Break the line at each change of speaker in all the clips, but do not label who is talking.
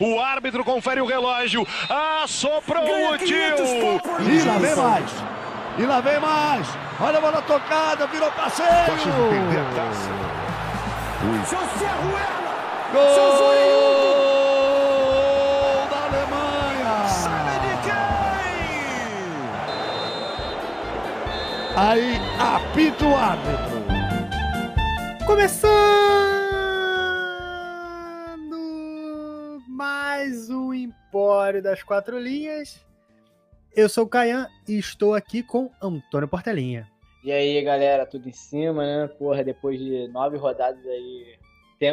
O árbitro confere o relógio. Assoprou o tio.
E lá vem mais. E lá vem mais. Olha a bola tocada, virou passeio.
Pode perder a taça.
Gol da Alemanha. Aí apita o árbitro.
Começando mais um Empório das Quatro Linhas. Eu sou o Caian e estou aqui com Antônio Portelinha.
E aí, galera, tudo em cima, né? Porra, depois de nove rodadas aí,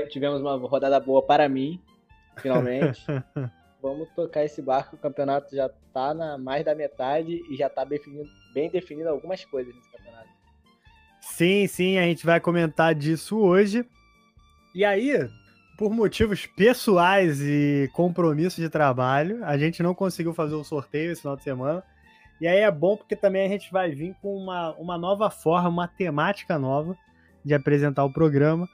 tivemos uma rodada boa para mim, finalmente. Vamos tocar esse barco, o campeonato já tá na mais da metade e já tá definido, bem definido algumas coisas nesse campeonato.
Sim, sim, a gente vai comentar disso hoje. E aí, por motivos pessoais e compromisso de trabalho, a gente não conseguiu fazer o sorteio esse final de semana. E aí é bom porque também a gente vai vir com uma, uma nova forma, uma temática nova de apresentar o programa.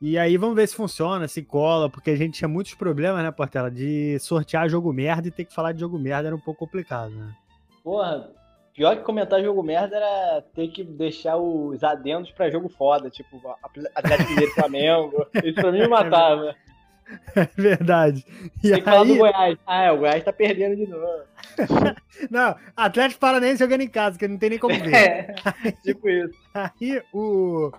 E aí vamos ver se funciona, se cola, porque a gente tinha muitos problemas, né, Portela, de sortear jogo merda e ter que falar de jogo merda era um pouco complicado, né?
Porra, pior que comentar jogo merda era ter que deixar os adendos pra jogo foda, tipo Atlético Mineiro e Flamengo. Isso pra mim me matava.
É verdade. E
Tem que falar do
aí,
Goiás. Ah, é, o Goiás tá perdendo de novo.
não, Atlético Paranaense jogando em casa, que não tem nem como ver.
É, tipo isso.
Aí o,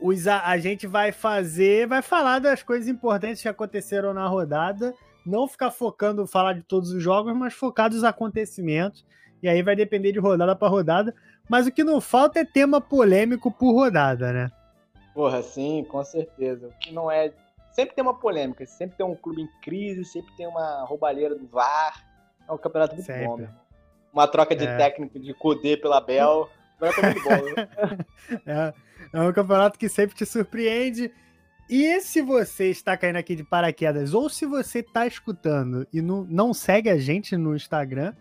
os, a, a gente vai fazer, vai falar das coisas importantes que aconteceram na rodada, não ficar focando falar de todos os jogos, mas focar nos acontecimentos. E aí vai depender de rodada para rodada. Mas o que não falta é tema polêmico por rodada, né?
Porra, sim, com certeza. O que não é. Sempre tem uma polêmica, sempre tem um clube em crise, sempre tem uma roubalheira do VAR. É um campeonato muito
Sempre.
bom. Uma troca de
É.
técnico de Kudê pela Bel. É?
É, é um campeonato que sempre te surpreende. E se você está caindo aqui de paraquedas, ou se você está escutando e não, não segue a gente no Instagram,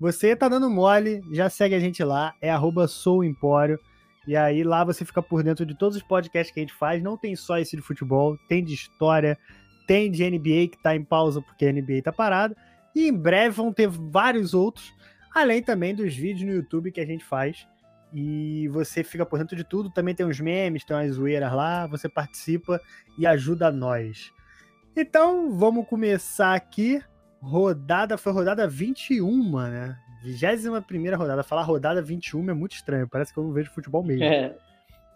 você tá dando mole, já segue a gente lá, é arroba souempório. E aí lá você fica por dentro de todos os podcasts que a gente faz. Não tem só esse de futebol, tem de história, tem de NBA que tá em pausa porque a NBA tá parada. E em breve vão ter vários outros, além também dos vídeos no YouTube que a gente faz. E você fica por dentro de tudo. Também tem uns memes, tem umas zoeiras lá. Você participa e ajuda nós. Então, vamos começar aqui. Rodada, foi rodada 21, né? 21 rodada. Falar rodada 21 é muito estranho. Parece que eu não vejo futebol mesmo.
É.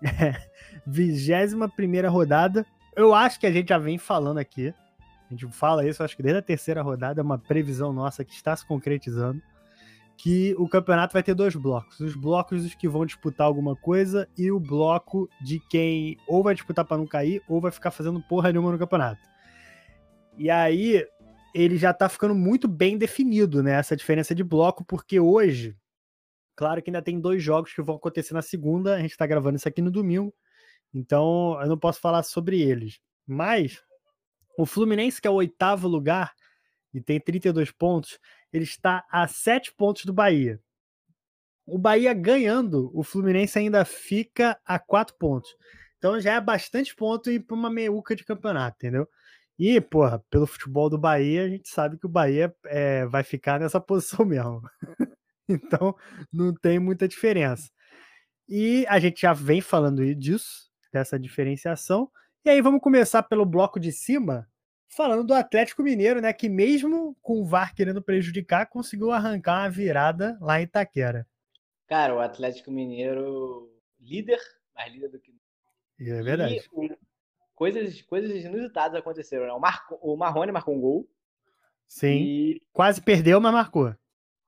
21 rodada. Eu acho que a gente já vem falando aqui. A gente fala isso, acho que desde a terceira rodada, é uma previsão nossa que está se concretizando. Que o campeonato vai ter dois blocos: os blocos dos que vão disputar alguma coisa e o bloco de quem ou vai disputar para não cair ou vai ficar fazendo porra nenhuma no campeonato. E aí ele já tá ficando muito bem definido, né? Essa diferença de bloco, porque hoje, claro que ainda tem dois jogos que vão acontecer na segunda, a gente tá gravando isso aqui no domingo, então eu não posso falar sobre eles. Mas o Fluminense, que é o oitavo lugar e tem 32 pontos, ele está a 7 pontos do Bahia. O Bahia ganhando, o Fluminense ainda fica a 4 pontos. Então já é bastante ponto e para uma meiuca de campeonato, entendeu? E, porra, pelo futebol do Bahia, a gente sabe que o Bahia é, vai ficar nessa posição mesmo. então, não tem muita diferença. E a gente já vem falando disso, dessa diferenciação. E aí vamos começar pelo bloco de cima, falando do Atlético Mineiro, né? Que mesmo com o VAR querendo prejudicar, conseguiu arrancar uma virada lá em Itaquera.
Cara, o Atlético Mineiro líder, mais líder do que.
É verdade.
E o- coisas, coisas inusitadas aconteceram, né? O, Marco, o Marrone marcou um gol
Sim.
e
Quase perdeu, mas marcou.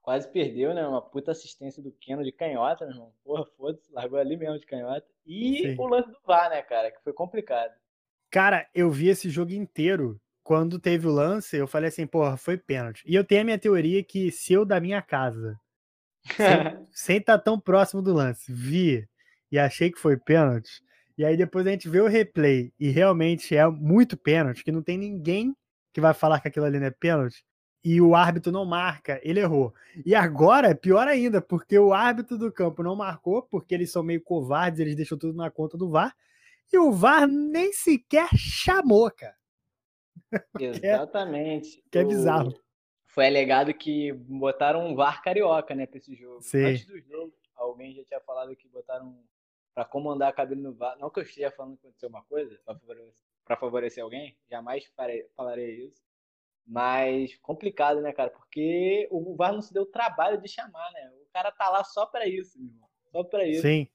quase perdeu, né? Uma puta assistência do Keno de canhota, meu irmão. Porra, foda-se, largou ali mesmo de canhota. E
Sim.
o lance do VAR, né, cara? Que foi complicado.
Cara, eu vi esse jogo inteiro. Quando teve o lance, eu falei assim, porra, foi pênalti. E eu tenho a minha teoria que se eu da minha casa, sem, sem estar tão próximo do lance, vi e achei que foi pênalti, e aí depois a gente vê o replay e realmente é muito pênalti, que não tem ninguém que vai falar que aquilo ali não é pênalti, e o árbitro não marca, ele errou. E agora é pior ainda, porque o árbitro do campo não marcou, porque eles são meio covardes, eles deixam tudo na conta do VAR, e o VAR nem sequer chamou, cara.
Exatamente.
Que é bizarro.
Foi alegado que botaram um VAR carioca, né, pra esse jogo.
Sim.
Antes do jogo, alguém já tinha falado que botaram pra comandar a cabine no VAR. Não que eu esteja falando que aconteceu uma coisa pra favorecer, favorecer alguém, jamais farei, falarei isso. Mas complicado, né, cara? Porque o VAR não se deu o trabalho de chamar, né? O cara tá lá só pra isso, meu irmão. Só pra isso.
Sim.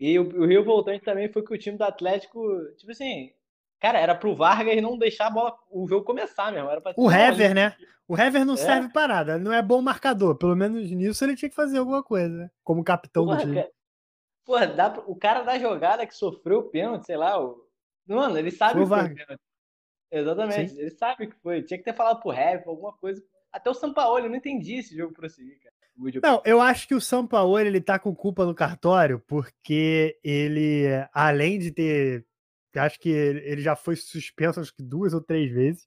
E o, o Rio Voltante também foi que o time do Atlético, tipo assim, cara, era pro Vargas não deixar a bola, o jogo começar mesmo. Era pra
O Hever, né? O Hever não
É.
serve pra nada, não é bom marcador. Pelo menos nisso ele tinha que fazer alguma coisa, né? Como capitão do
Porra,
time.
cara, porra, dá o cara da jogada que sofreu o pênalti, sei lá, o... mano, ele sabe
o
que foi pênalti. Exatamente, ele sabe que foi. Tinha que ter falado pro Hever, alguma coisa. Até o Sampaoli, eu não entendi esse jogo prosseguir, cara.
Não, eu acho que o Sampaoli ele tá com culpa no cartório, porque ele, além de ter. Acho que ele ele já foi suspenso acho que duas ou três vezes.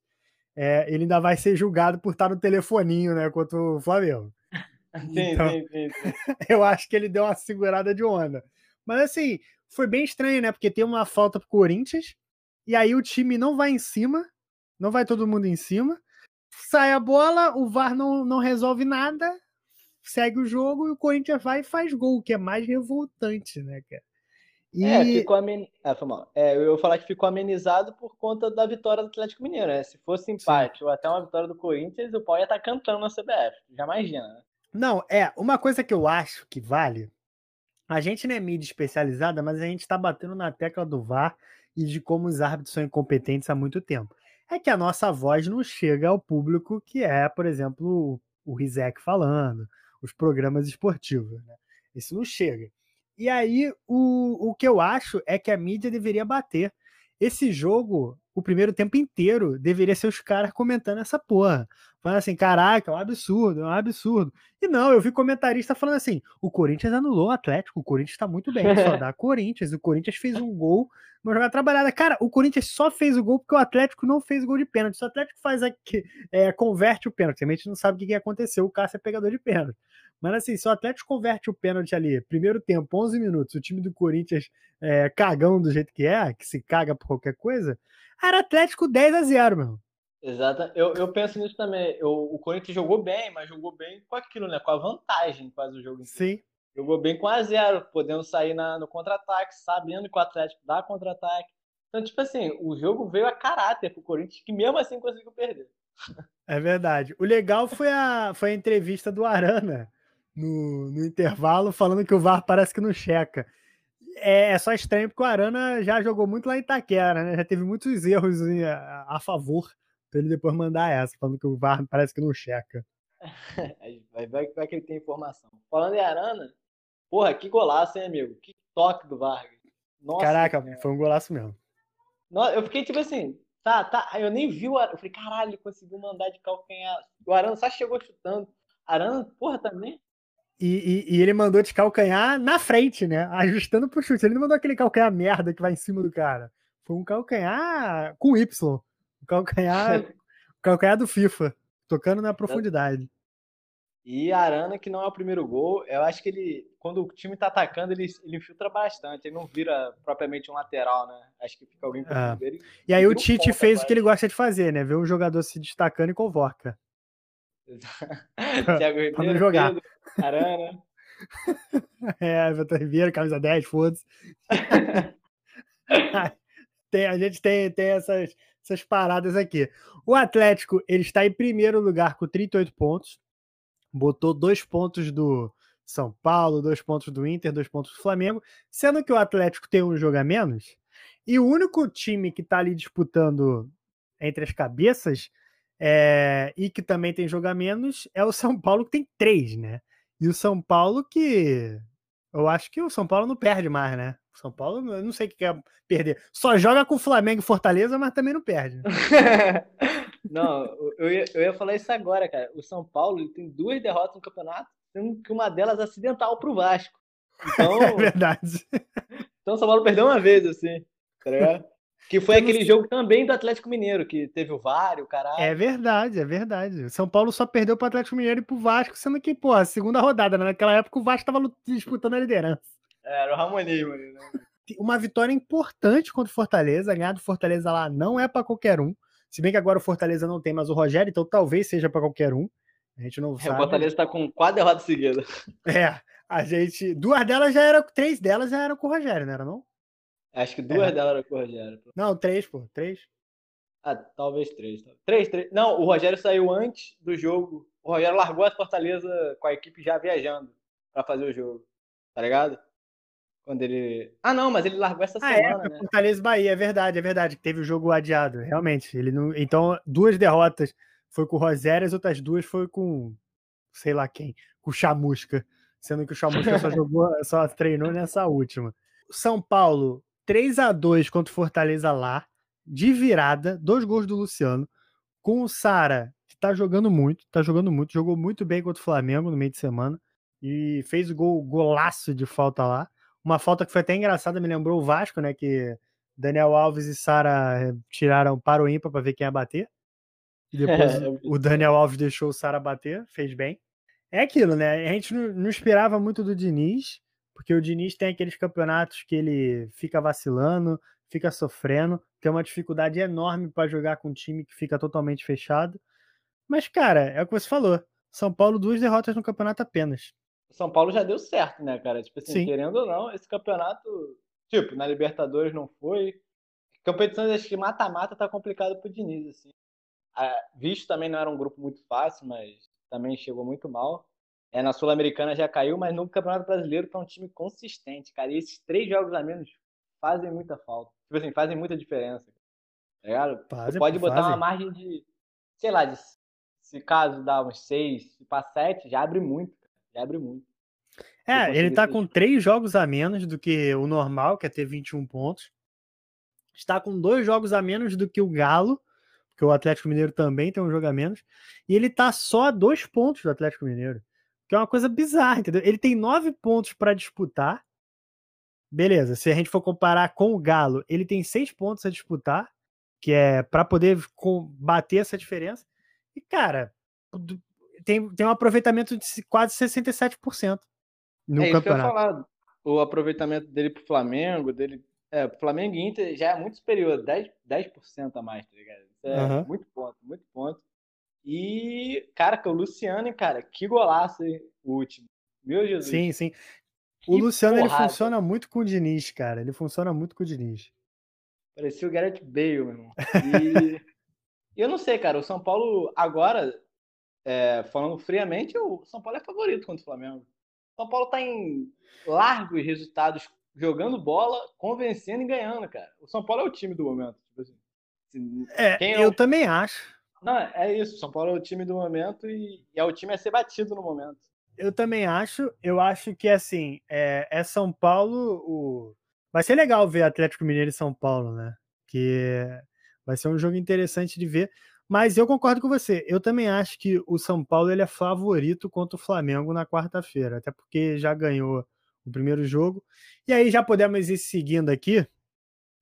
é, ele ainda vai ser julgado por estar no telefoninho, né? Contra o Flamengo.
Sim,
então-
sim, sim, sim.
Eu acho que ele deu uma segurada de onda. Mas assim, foi bem estranho, né? Porque tem uma falta pro Corinthians, e aí o time não vai em cima, não vai todo mundo em cima. Sai a bola, o VAR não, não resolve nada, segue o jogo e o Corinthians vai e faz gol, o que é mais revoltante, né, cara? E
É, ficou amen... ah, foi mal. É, eu ia falar que ficou amenizado por conta da vitória do Atlético Mineiro, né? Se fosse empate ou até uma vitória do Corinthians, o pau ia estar cantando na CBF. Já imagina, né?
Não, é, uma coisa que eu acho que vale, a gente não é mídia especializada, mas a gente tá batendo na tecla do VAR e de como os árbitros são incompetentes há muito tempo. É que a nossa voz não chega ao público que é, por exemplo, o Rizek falando, os programas esportivos, né? Isso não chega. E aí, o, o que eu acho é que a mídia deveria bater. Esse jogo, o primeiro tempo inteiro, deveria ser os caras comentando essa porra. Falando assim, caraca, é um absurdo, é um absurdo. E não, eu vi comentarista falando assim: o Corinthians anulou o Atlético, o Corinthians tá muito bem, só dá Corinthians. O Corinthians fez um gol, uma jogada trabalhada. Cara, o Corinthians só fez o gol porque o Atlético não fez gol de pênalti. Se o Atlético faz aqui, é, converte o pênalti, a gente não sabe o que, que aconteceu, o Cássio é pegador de pênalti. Mas assim, se o Atlético converte o pênalti ali, primeiro tempo, 11 minutos, o time do Corinthians é, cagão do jeito que é, que se caga por qualquer coisa, era Atlético 10 a 0 meu.
Exato. Eu, eu penso nisso também. Eu, o Corinthians jogou bem, mas jogou bem com aquilo, né? Com a vantagem quase o jogo.
Sim.
Jogou bem com a zero, podendo sair na, no contra-ataque, sabendo que o Atlético dá contra-ataque. Então, tipo assim, o jogo veio a caráter pro Corinthians, que mesmo assim conseguiu perder.
É verdade. O legal foi a, foi a entrevista do Arana no, no intervalo, falando que o VAR parece que não checa. É, é só estranho porque o Arana já jogou muito lá em Itaquera, né? Já teve muitos erros a, a favor pra ele depois mandar essa, falando que o VAR parece que não checa.
Vai, vai, vai que ele tem informação. Falando em Arana, porra, que golaço, hein, amigo? Que toque do Vargas. Nossa,
Caraca,
Senhora.
foi um golaço mesmo.
Eu fiquei tipo assim, tá, tá. Eu nem vi o Arana. Eu falei, caralho, ele conseguiu mandar de calcanhar. O Arana só chegou chutando. Arana, porra, também.
E, e- e ele mandou de calcanhar na frente, né? Ajustando pro chute. Ele não mandou aquele calcanhar merda que vai em cima do cara. Foi um calcanhar com Y. Um calcanhar, o calcanhar do FIFA. Tocando na profundidade.
E Arana, que não é o primeiro gol, eu acho que ele, quando o time tá atacando, ele, ele infiltra bastante. Ele não vira propriamente um lateral, né? Acho que fica alguém por
Ah.
cima dele.
E aí o Tite fez o que ele gosta de fazer, né? Ver um jogador se destacando e convoca.
Thiago
Pra não
Ribeiro,
jogar.
Pedro, Arana.
É, Everton Ribeiro, camisa 10, foda-se. tem, a gente tem, tem essas, essas paradas aqui. O Atlético, ele está em primeiro lugar com 38 pontos. Botou dois pontos do São Paulo, dois pontos do Inter, dois pontos do Flamengo. Sendo que o Atlético tem um jogo a menos. E o único time que está ali disputando entre as cabeças é, e que também tem jogo a menos é o São Paulo, que tem três, né? E o São Paulo que. Eu acho que o São Paulo não perde mais, né? O São Paulo, eu não sei o que quer perder. Só joga com o Flamengo e Fortaleza, mas também não perde.
Não, eu ia, eu ia falar isso agora, cara. O São Paulo tem duas derrotas no campeonato, sendo que uma delas acidental pro Vasco. Então,
É verdade.
então o São Paulo perdeu uma vez, assim, tá ligado? Que foi aquele
sei.
jogo também do Atlético Mineiro, que teve o VAR, e o caralho.
É verdade, é verdade. O São Paulo só perdeu pro Atlético Mineiro e pro Vasco, sendo que, pô, a segunda rodada, né? Naquela época o Vasco tava lut- disputando a liderança.
Era o Ramonismo né?
Uma vitória importante contra o Fortaleza. Ganhar do Fortaleza lá não é pra qualquer um. Se bem que agora o Fortaleza não tem mais o Rogério, então talvez seja para qualquer um. A gente não
É,
sabe.
o Fortaleza tá com quatro derrotas seguidas.
É, a gente. Duas delas já eram. Três delas já eram com o Rogério, não era não?
Acho que duas
É.
delas eram com o Rogério.
Não, três, pô. Três.
Ah, talvez três. tá? Três, três. Não, o Rogério saiu antes do jogo. O Rogério largou a Fortaleza com a equipe já viajando pra fazer o jogo. Tá ligado? Quando ele. Ah, não, mas ele largou essa
Ah, é,
semana,
foi
né?
Fortaleza e Bahia, é verdade, é verdade. que Teve o jogo adiado, realmente. Ele não... Então, duas derrotas foi com o Rogério, as outras duas foi com sei lá quem, com o Chamusca. Sendo que o Chamusca só jogou, só treinou nessa última. São Paulo, 3 a 2 contra o Fortaleza lá, de virada, dois gols do Luciano, com o Sara, que tá jogando muito, tá jogando muito, jogou muito bem contra o Flamengo no meio de semana e fez o gol, golaço de falta lá. Uma falta que foi até engraçada, me lembrou o Vasco, né? Que Daniel Alves e Sara eh, tiraram para o ímpar para ver quem ia bater. E depois
É, eu vi.
o Daniel Alves deixou o Sara bater, fez bem. É aquilo, né? A gente não, não esperava muito do Diniz, porque o Diniz tem aqueles campeonatos que ele fica vacilando, fica sofrendo, tem uma dificuldade enorme para jogar com um time que fica totalmente fechado. Mas, cara, é o que você falou. São Paulo, duas derrotas no campeonato apenas.
São Paulo já deu certo, né, cara? Tipo assim,
Sim.
querendo ou não, esse campeonato. Tipo, na Libertadores não foi. Competições, acho que mata-mata tá complicado pro Diniz, assim. Ah, visto também não era um grupo muito fácil, mas também chegou muito mal. É, na Sul-Americana já caiu, mas no Campeonato Brasileiro tá um time consistente, cara. E esses três jogos a menos fazem muita falta. Tipo assim, fazem muita diferença. Tá ligado?
Fazem,
pode botar
fazem.
uma margem de, sei lá, de, se caso dá uns seis, se para sete, já abre muito, cara. Já abre muito.
É, ele tá
ter-
com três jogos a menos do que o normal, que é ter 21 pontos. Está com dois jogos a menos do que o Galo, porque o Atlético Mineiro também tem um jogo a menos. E ele tá só a dois pontos do Atlético Mineiro. Que é uma coisa bizarra, entendeu? Ele tem nove pontos para disputar. Beleza, se a gente for comparar com o Galo, ele tem seis pontos a disputar, que é para poder bater essa diferença. E, cara, tem, tem um aproveitamento de quase 67% no
é
campeonato.
falar. O aproveitamento dele pro Flamengo, dele. É, Flamengo e Inter já é muito superior, 10%, 10% a mais, tá ligado? Isso é
Aham.
muito ponto, muito ponto. E, cara, que o Luciano, cara, que golaço, hein, o último. Meu Jesus.
Sim, sim.
que
O Luciano ele
porrada.
funciona muito com o Diniz, cara. Ele funciona muito com o Diniz.
Parecia o Gareth Bale, meu irmão. E eu não sei, cara, o São Paulo agora, é, falando friamente, o São Paulo é favorito contra o Flamengo. O São Paulo tá em largos resultados jogando bola, convencendo e ganhando, cara. O São Paulo é o time do momento. Tipo assim.
É,
é
eu
o-
também acho.
Não, é isso. São Paulo é o time do momento e, é o time a ser batido no momento.
Eu também acho. Eu acho que assim, é, é São Paulo. O... Vai ser legal ver Atlético Mineiro e São Paulo, né? Que vai ser um jogo interessante de ver. Mas eu concordo com você. Eu também acho que o São Paulo ele é favorito contra o Flamengo na quarta-feira, até porque já ganhou o primeiro jogo. E aí já podemos ir seguindo aqui,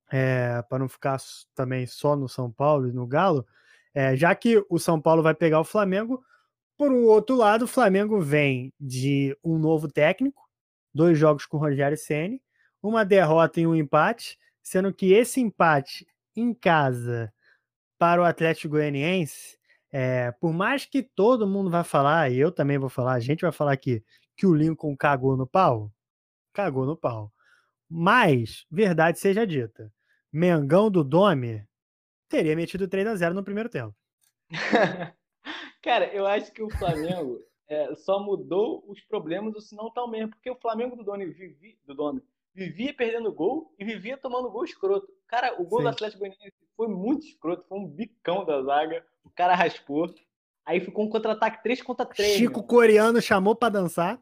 para não ficar também só no São Paulo e no Galo. É, já que o São Paulo vai pegar o Flamengo, por um outro lado, o Flamengo vem de um novo técnico, dois jogos com o Rogério Ceni, uma derrota e um empate, sendo que esse empate em casa para o Atlético Goianiense, é, por mais que todo mundo vai falar, e eu também vou falar, a gente vai falar aqui, que o Lincoln cagou no pau, cagou no pau. Mas, verdade seja dita, Mengão do Domi teria metido 3 a 0 no primeiro tempo.
Cara, eu acho que o Flamengo é, só mudou os problemas, ou se não tá o mesmo, porque o Flamengo do Domi, vivi, do Domi vivia perdendo gol e vivia tomando gol escroto. Cara, o gol
Sim.
do Atlético Goianiense foi muito escroto, foi um bicão da zaga, o cara raspou, aí ficou um contra-ataque 3 contra 3.
Chico Coreano chamou para dançar.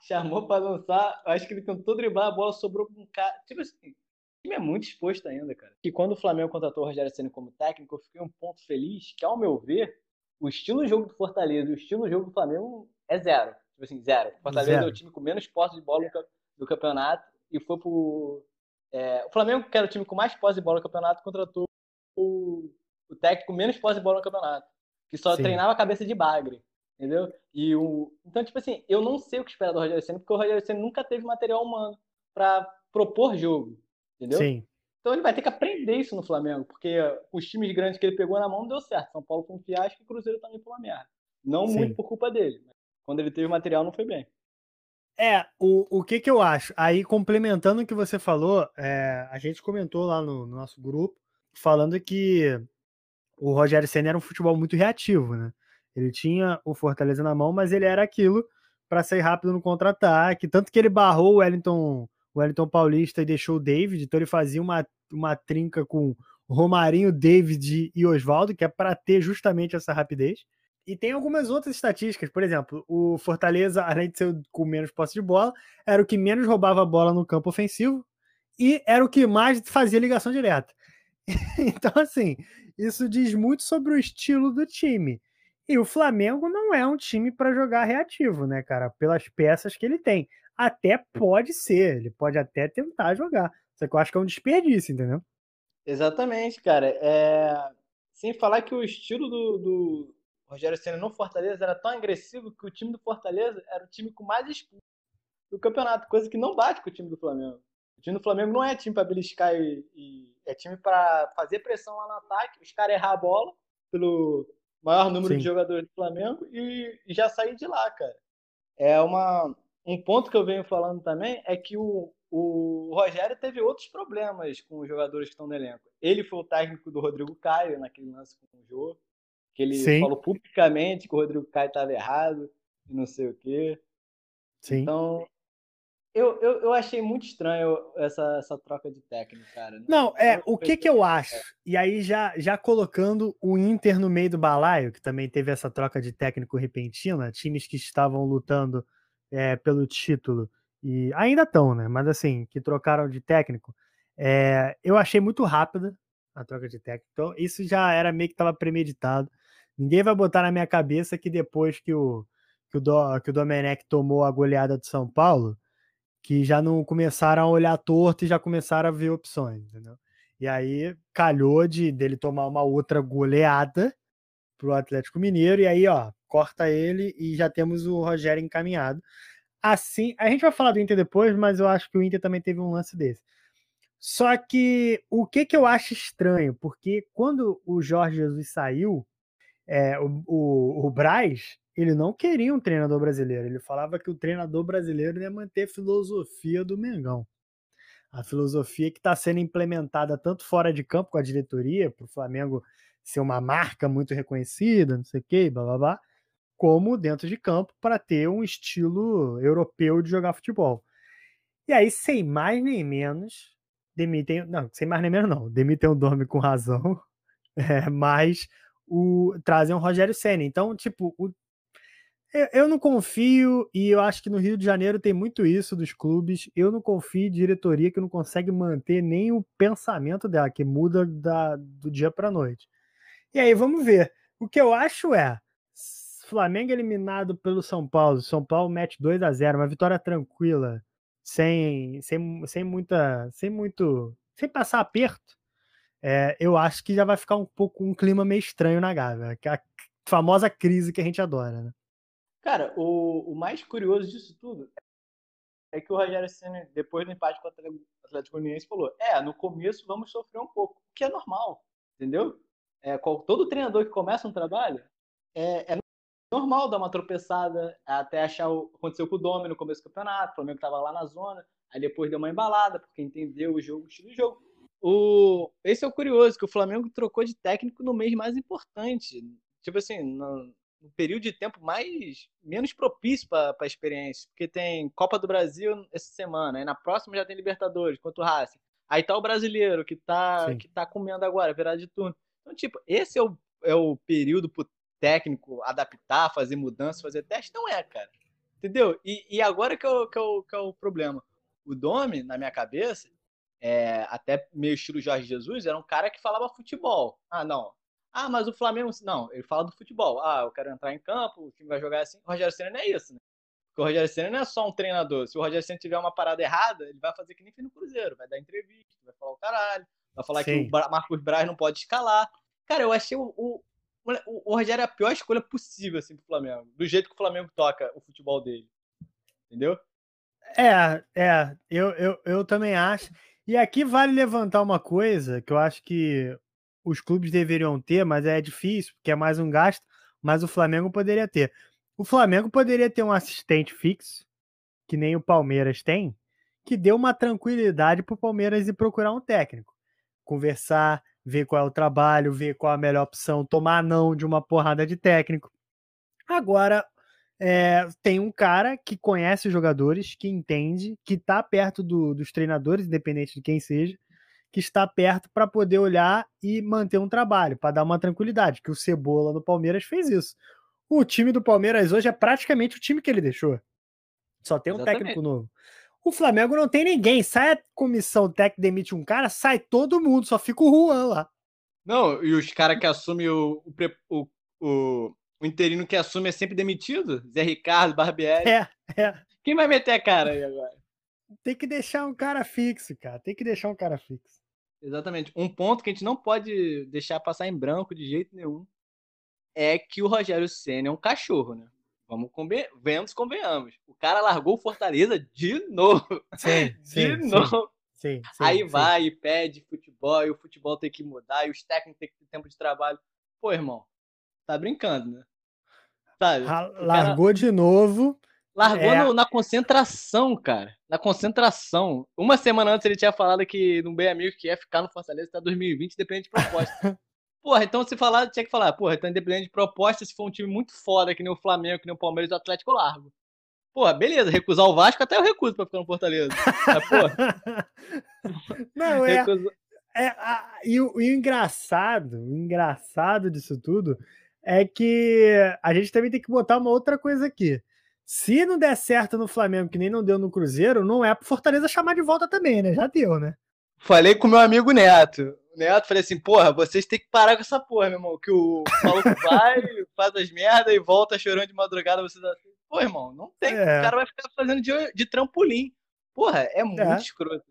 chamou pra dançar, eu acho que ele tentou driblar a bola, sobrou com um cara. Tipo assim, o time é muito exposto ainda, cara. E quando o Flamengo contratou o Rogério Ceni como técnico, eu fiquei um ponto feliz que, ao meu ver, o estilo de jogo do Fortaleza e o estilo de jogo do Flamengo é zero. Tipo assim, zero. O Fortaleza
Zero.
é o time com menos posse de bola do ca- do campeonato e foi pro. é, o Flamengo, que era o time com mais posse de bola no campeonato, contratou o, o técnico menos posse de bola no campeonato. Que só
Sim.
treinava a cabeça de bagre. Entendeu? E o. Então, tipo assim, eu não sei o que esperar do Rogério Senna, porque o Rogério Senna nunca teve material humano pra propor jogo. Entendeu?
Sim.
Então ele vai ter que aprender isso no Flamengo, porque os times grandes que ele pegou na mão não deu certo. São Paulo foi um fiasco e Cruzeiro também foi uma merda. Não Sim. muito por culpa dele. quando ele teve material, não foi bem.
É, o, o que que eu acho? Aí, complementando o que você falou, é, a gente comentou lá no, no, nosso grupo, falando que o Rogério Senna era um futebol muito reativo, né? Ele tinha o Fortaleza na mão, mas ele era aquilo para sair rápido no contra-ataque. Tanto que ele barrou o Wellington, o Wellington Paulista e deixou o David, então ele fazia uma, uma trinca com Romarinho, David e Oswaldo, que é para ter justamente essa rapidez. E tem algumas outras estatísticas, por exemplo, o Fortaleza, além de ser com menos posse de bola, era o que menos roubava a bola no campo ofensivo e era o que mais fazia ligação direta. então, assim, isso diz muito sobre o estilo do time. E o Flamengo não é um time para jogar reativo, né, cara? Pelas peças que ele tem. Até pode ser, ele pode até tentar jogar. Só que eu acho que é um desperdício, entendeu?
Exatamente, cara. É... Sem falar que o estilo do, do Rogério Senna no Fortaleza era tão agressivo que o time do Fortaleza era o time com mais expulsos do campeonato, coisa que não bate com o time do Flamengo. O time do Flamengo não é time para beliscar e, e, é time para fazer pressão lá no ataque, os caras errar a bola pelo maior número Sim. de jogadores do Flamengo e, e, já sair de lá, cara. É uma um ponto que eu venho falando também é que o, o Rogério teve outros problemas com os jogadores que estão no elenco. Ele foi o técnico do Rodrigo Caio naquele lance com o jogo, que ele Sim. falou publicamente que o Rodrigo Caio estava errado e não sei o quê. Sim. Então, eu, eu, eu achei muito estranho essa, essa troca de técnico, cara.
Não, é, o que que eu acho? E aí, já, já colocando o Inter no meio do balaio, que também teve essa troca de técnico repentina, times que estavam lutando é, pelo título, e ainda estão, né? Mas assim, que trocaram de técnico. É, eu achei muito rápida a troca de técnico. Então, isso já era meio que estava premeditado. Ninguém vai botar na minha cabeça que depois que o, que o, Do, que o Domenech tomou a goleada do São Paulo que já não começaram a olhar torto e já começaram a ver opções, entendeu? E aí calhou de dele tomar uma outra goleada pro Atlético Mineiro e aí, ó, corta ele e já temos o Rogério encaminhado. Assim, a gente vai falar do Inter depois, mas eu acho que o Inter também teve um lance desse. Só que o que que eu acho estranho, porque quando o Jorge Jesus saiu, é, o, o, o Braz, ele não queria um treinador brasileiro. Ele falava que o treinador brasileiro ia manter a filosofia do Mengão. A filosofia que está sendo implementada tanto fora de campo com a diretoria, para o Flamengo ser uma marca muito reconhecida, não sei o quê, blá blá blá, como dentro de campo para ter um estilo europeu de jogar futebol. E aí, sem mais nem menos, demitem. Não, sem mais nem menos, não. Demitem o Dorme com razão, é, mas o, trazem o Rogério Senna. Então, tipo, o, eu não confio, e eu acho que no Rio de Janeiro tem muito isso dos clubes. Eu não confio em diretoria que não consegue manter nem o pensamento dela, que muda da, do dia para noite. E aí vamos ver. O que eu acho é Flamengo eliminado pelo São Paulo. São Paulo mete 2 a 0 uma vitória tranquila, sem, sem, sem muita. sem muito. sem passar aperto. É, eu acho que já vai ficar um pouco um clima meio estranho na Gávea. É a famosa crise que a gente adora, né?
Cara, o, o mais curioso disso tudo é que o Rogério Senna, depois do empate com o Atlético Goianiense, falou: é, no começo vamos sofrer um pouco, o que é normal, entendeu? É, todo treinador que começa um trabalho é, é normal dar uma tropeçada, até achar o aconteceu com o Domi no começo do campeonato, o Flamengo estava lá na zona, aí depois deu uma embalada, porque entendeu o jogo, o estilo do jogo. O, esse é o curioso, que o Flamengo trocou de técnico no mês mais importante. Tipo assim, no, um período de tempo mais menos propício para a experiência, porque tem Copa do Brasil essa semana, aí na próxima já tem Libertadores contra o Racing. Aí tá o brasileiro que tá que tá comendo agora, virada de turno. Então, tipo, esse é o, é o período pro técnico adaptar, fazer mudança, fazer teste, não é, cara. Entendeu? E, e agora que é, o, que, é o, que é o problema. O Domi, na minha cabeça, é, até meio estilo Jorge Jesus, era um cara que falava futebol. Ah, não, ah, mas o Flamengo. Não, ele fala do futebol. Ah, eu quero entrar em campo, o time vai jogar assim. O Rogério Senna não é isso, né? Porque o Rogério Senna não é só um treinador. Se o Rogério Senna tiver uma parada errada, ele vai fazer que nem fez no Cruzeiro. Vai dar entrevista, vai falar o caralho, vai falar Sim. que o Marcos Braz não pode escalar. Cara, eu achei o, o, o, Rogério a pior escolha possível, assim, pro Flamengo. Do jeito que o Flamengo toca o futebol dele. Entendeu?
É, é, eu, eu, eu também acho. E aqui vale levantar uma coisa que eu acho que os clubes deveriam ter, mas é difícil, porque é mais um gasto, mas o Flamengo poderia ter. O Flamengo poderia ter um assistente fixo, que nem o Palmeiras tem, que dê uma tranquilidade para o Palmeiras ir procurar um técnico. Conversar, ver qual é o trabalho, ver qual é a melhor opção, tomar não de uma porrada de técnico. Agora, é, tem um cara que conhece os jogadores, que entende, que está perto do, dos treinadores, independente de quem seja, que está perto para poder olhar e manter um trabalho, para dar uma tranquilidade, que o Cebola do Palmeiras fez isso. O time do Palmeiras hoje é praticamente o time que ele deixou. Só tem um Exatamente. técnico novo. O Flamengo não tem ninguém. Sai a comissão técnica, demite um cara, sai todo mundo, só fica o Juan lá.
Não, e os caras que assumem o, o, o, o interino que assume é sempre demitido? Zé Ricardo, Barbieri.
É, é.
Quem vai meter a cara aí agora?
Tem que deixar um cara fixo, cara. Tem que deixar um cara fixo.
Exatamente. Um ponto que a gente não pode deixar passar em branco de jeito nenhum é que o Rogério Senna é um cachorro, né? Vamos conven... Vemos, convenhamos. O cara largou o Fortaleza de novo.
Sim,
de
sim,
novo.
Sim,
Aí vai e pede futebol, e o futebol tem que mudar, e os técnicos têm que ter tempo de trabalho. Pô, irmão, tá brincando, né?
Sabe? Largou cara... de novo.
Largou é... no, na concentração, cara. Na concentração. Uma semana antes ele tinha falado que no bem amigo que ia ficar no Fortaleza até 2020, depende de proposta. porra, então se falar, tinha que falar, porra, então independente de proposta, se for um time muito foda, que nem o Flamengo, que nem o Palmeiras e o Atlético, eu largo. Porra, beleza, recusar o Vasco até eu recuso pra ficar no Fortaleza. Mas, porra.
Não, é. Recusa... é a, e, o, e o engraçado, o engraçado disso tudo é que a gente também tem que botar uma outra coisa aqui. Se não der certo no Flamengo, que nem não deu no Cruzeiro, não é pro Fortaleza chamar de volta também, né? Já deu, né?
Falei com meu amigo Neto. Neto falei assim, porra, vocês têm que parar com essa porra, meu irmão. Que o maluco vai, faz as merdas e volta chorando de madrugada, vocês assim. Pô, irmão, não tem. É. O cara vai ficar fazendo de, de trampolim. Porra, é muito é. escroto.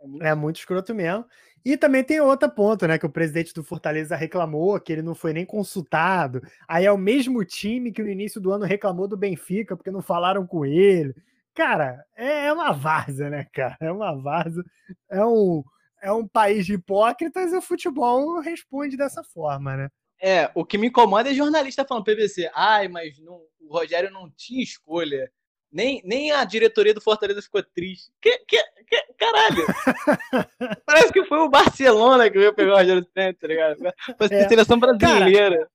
É muito... é muito escroto mesmo. E também tem outro ponto, né? Que o presidente do Fortaleza reclamou que ele não foi nem consultado. Aí é o mesmo time que no início do ano reclamou do Benfica porque não falaram com ele. Cara, é, é uma várzea, né, cara? É uma várzea. É um, é um país de hipócritas e o futebol responde dessa forma, né?
É, o que me incomoda é jornalista falando PVC. Ai, mas não, o Rogério não tinha escolha. Nem, nem a diretoria do Fortaleza ficou triste. Que, que, que caralho! Parece que foi o Barcelona que veio pegar o Rogério Senna, tá ligado? Foi a é. seleção brasileira.
Cara,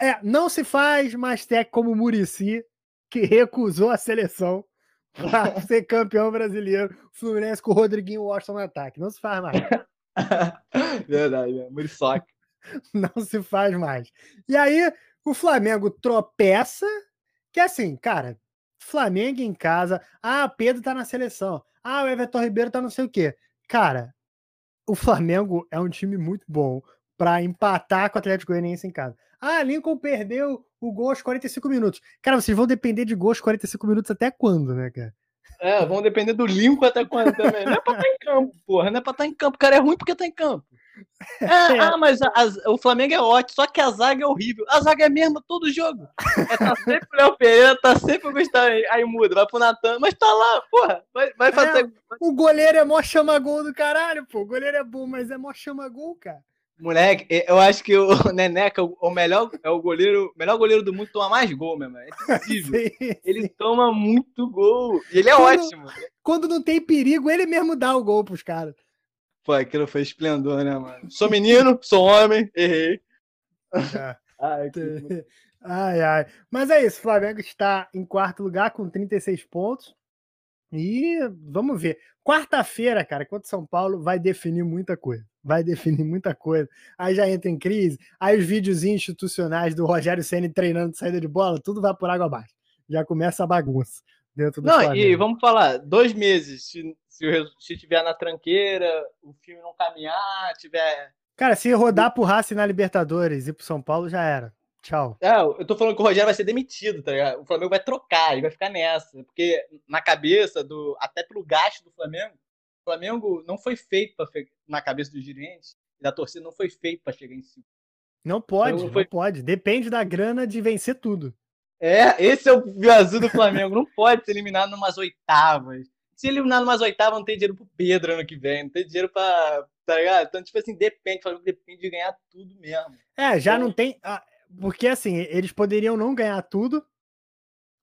é, não se faz mais técnico como o Murici, que recusou a seleção para ser campeão brasileiro. Fluminense com o Rodriguinho Washington no ataque. Não se faz mais.
Verdade? Muriçoca.
Não se faz mais. E aí, o Flamengo tropeça, que é assim, cara, Flamengo em casa. Ah, Pedro tá na seleção. Ah, o Everton Ribeiro tá não sei o quê. Cara, o Flamengo é um time muito bom para empatar com o Atlético Goianiense em casa. Ah, Lincoln perdeu o gol aos 45 minutos. Cara, vocês vão depender de gols 45 minutos até quando, né, cara?
É, vão depender do Lincoln até quando também. Não é pra estar tá em campo, porra. Não é pra estar tá em campo. O cara é ruim porque tá em campo. É, é. Ah, mas a, a, o Flamengo é ótimo, só que a zaga é horrível. A zaga é mesmo todo jogo. É, tá sempre o Léo Pereira, tá sempre o Gustavo aí, aí muda, vai pro Natan, mas tá lá, porra. Vai, vai fazer. É,
o goleiro é mó chama-gol do caralho, pô. O goleiro é bom, mas é mó chama-gol, cara.
Moleque, eu acho que o Neneca, o melhor, é o goleiro, melhor goleiro do mundo, toma mais gol, mesmo. É impossível. ele toma muito gol. E ele é quando, ótimo.
Quando não tem perigo, ele mesmo dá o gol pros caras.
Pô, aquilo foi esplendor, né, mano? Sou menino, sou homem, errei.
É. ai, que... ai, ai. Mas é isso, o Flamengo está em quarto lugar com 36 pontos. E vamos ver. Quarta-feira, cara, contra São Paulo, vai definir muita coisa. Vai definir muita coisa. Aí já entra em crise. Aí os vídeos institucionais do Rogério Senna treinando de saída de bola, tudo vai por água abaixo. Já começa a bagunça dentro do
Não, Flamengo. e vamos falar, dois meses, se, se, se tiver na tranqueira, o filme não caminhar, tiver.
Cara, se rodar pro Racing na Libertadores e pro São Paulo, já era. Tchau.
É, eu tô falando que o Rogério vai ser demitido, tá ligado? O Flamengo vai trocar, ele vai ficar nessa. Porque na cabeça do. Até pelo gasto do Flamengo, Flamengo não foi feito pra, na cabeça dos dirigentes e da torcida não foi feito para chegar em cima.
Não pode, então, foi... não pode. Depende da grana de vencer tudo.
É, esse é o azul do Flamengo. não pode ser eliminado numas oitavas. se ele eliminar umas oitavas, não tem dinheiro pro Pedro ano que vem, não tem dinheiro pra. Tá ligado? Então, tipo assim, depende, depende de ganhar tudo mesmo.
É, já então... não tem. Ah, porque assim, eles poderiam não ganhar tudo,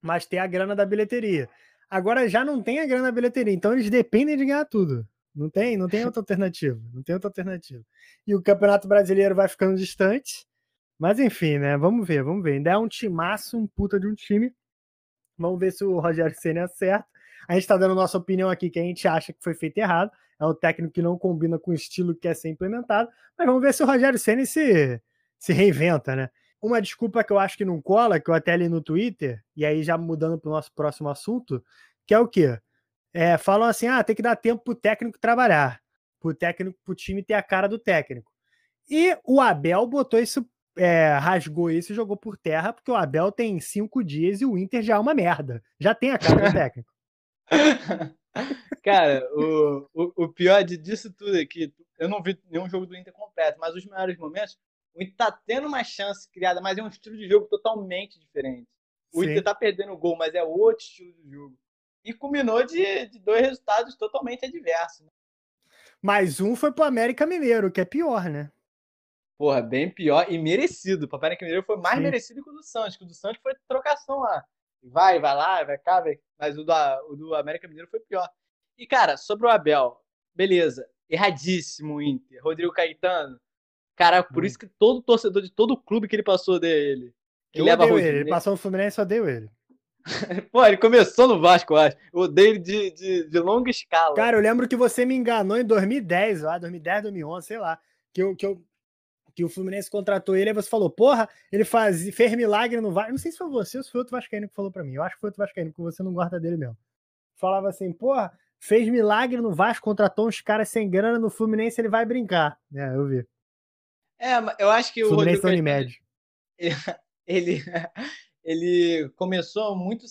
mas ter a grana da bilheteria. Agora já não tem a grana bilheteria, então eles dependem de ganhar tudo. Não tem, não tem outra alternativa. Não tem outra alternativa. E o Campeonato Brasileiro vai ficando distante. Mas enfim, né? Vamos ver, vamos ver. Ainda é um timaço, um puta de um time. Vamos ver se o Rogério Senna acerta. A gente está dando nossa opinião aqui que a gente acha que foi feito errado. É um técnico que não combina com o estilo que quer ser implementado. Mas vamos ver se o Rogério Senna se, se reinventa, né? Uma desculpa que eu acho que não cola, que eu até li no Twitter, e aí já mudando para o nosso próximo assunto, que é o quê? É, falam assim: ah, tem que dar tempo para o técnico trabalhar, para o técnico, para o time ter a cara do técnico. E o Abel botou isso, é, rasgou isso e jogou por terra, porque o Abel tem cinco dias e o Inter já é uma merda. Já tem a cara do técnico.
Cara, o, o, o pior disso tudo é que eu não vi nenhum jogo do Inter completo, mas os melhores momentos o Inter tá tendo uma chance criada, mas é um estilo de jogo totalmente diferente. O Sim. Inter tá perdendo o gol, mas é outro estilo de jogo. E culminou de, de dois resultados totalmente adversos. Né?
Mais um foi pro América Mineiro, que é pior, né?
Porra, bem pior e merecido. O América Mineiro foi mais Sim. merecido que o do Santos, que o do Santos foi trocação lá. Vai, vai lá, vai cá, vai. mas o do, o do América Mineiro foi pior. E, cara, sobre o Abel, beleza, erradíssimo o Inter. Rodrigo Caetano, Cara, por hum. isso que todo torcedor de todo clube que ele passou dele.
Que eu leva odeio ele. Ele passou no Fluminense, eu odeio ele.
Pô, ele começou no Vasco, eu acho. Eu odeio ele de, de, de, longa escala.
Cara, eu lembro que você me enganou em 2010, lá, 2010, 2011, sei lá. Que, eu, que, eu, que o Fluminense contratou ele, aí você falou, porra, ele faz, fez milagre no Vasco. Não sei se foi você ou se foi outro Vascaíno que falou pra mim. Eu acho que foi outro Vascaíno, porque você não gosta dele mesmo. Falava assim, porra, fez milagre no Vasco, contratou uns caras sem grana no Fluminense, ele vai brincar. É, eu vi.
É, eu acho que o
Rodrigo Caetano,
ele, ele começou muito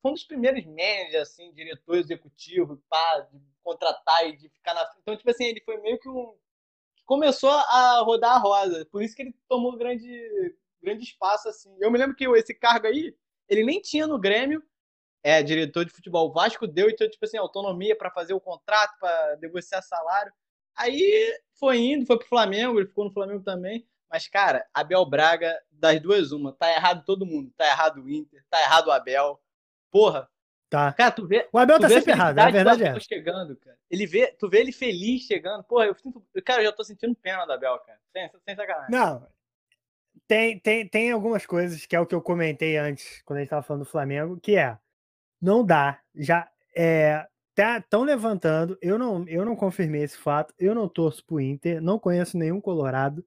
foi um dos primeiros managers assim, diretor executivo, pá, de contratar e de ficar na então tipo assim, ele foi meio que um começou a rodar a roda, por isso que ele tomou grande grande espaço assim. Eu me lembro que esse cargo aí, ele nem tinha no Grêmio, é diretor de futebol. O Vasco deu então tipo assim, autonomia para fazer o contrato, para negociar salário. Aí foi indo, foi pro Flamengo, ele ficou no Flamengo também. Mas, cara, Abel Braga, das duas, uma. Tá errado todo mundo. Tá errado o Inter, tá errado o Abel. Porra.
Tá.
Cara, tu vê.
O Abel tá sempre errado, a verdade é.
chegando, cara. Ele vê, tu vê ele feliz chegando. Porra, eu sinto. Cara, eu já tô sentindo pena do Abel, cara. Sem, sem sacanagem.
Não. Tem, tem, tem algumas coisas que é o que eu comentei antes, quando a gente tava falando do Flamengo, que é. Não dá. Já. É, Estão tá, levantando, eu não, eu não confirmei esse fato, eu não torço pro Inter, não conheço nenhum Colorado,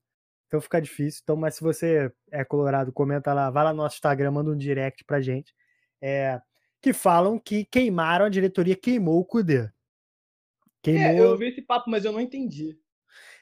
então fica difícil. Então, mas se você é Colorado, comenta lá, vai lá no nosso Instagram, manda um direct pra gente. É, que falam que queimaram, a diretoria queimou o Cudê.
Queimou... É, eu ouvi esse papo, mas eu não entendi.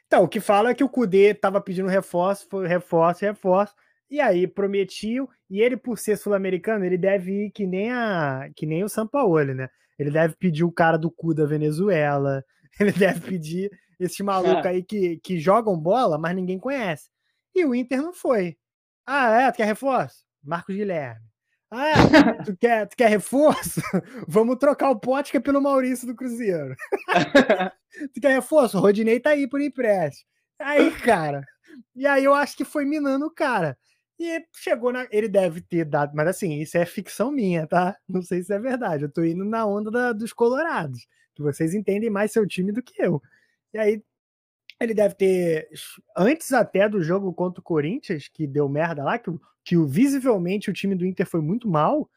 Então, o que fala é que o Cudê tava pedindo reforço, foi reforço, reforço, e aí prometiam, e ele, por ser sul-americano, ele deve ir que nem, a, que nem o Sampaoli, né? Ele deve pedir o cara do cu da Venezuela. Ele deve pedir esse maluco é. aí que, que jogam bola, mas ninguém conhece. E o Inter não foi. Ah, é? Tu quer reforço? Marcos Guilherme. Ah, tu quer, tu quer reforço? Vamos trocar o Potker pelo Maurício do Cruzeiro. tu quer reforço? O Rodinei tá aí por empréstimo. Aí, cara. E aí eu acho que foi minando o cara. E chegou na. Ele deve ter dado. Mas assim, isso é ficção minha, tá? Não sei se é verdade. Eu tô indo na onda da, dos Colorados. Que vocês entendem mais seu time do que eu. E aí, ele deve ter. Antes até do jogo contra o Corinthians, que deu merda lá, que, que visivelmente o time do Inter foi muito mal.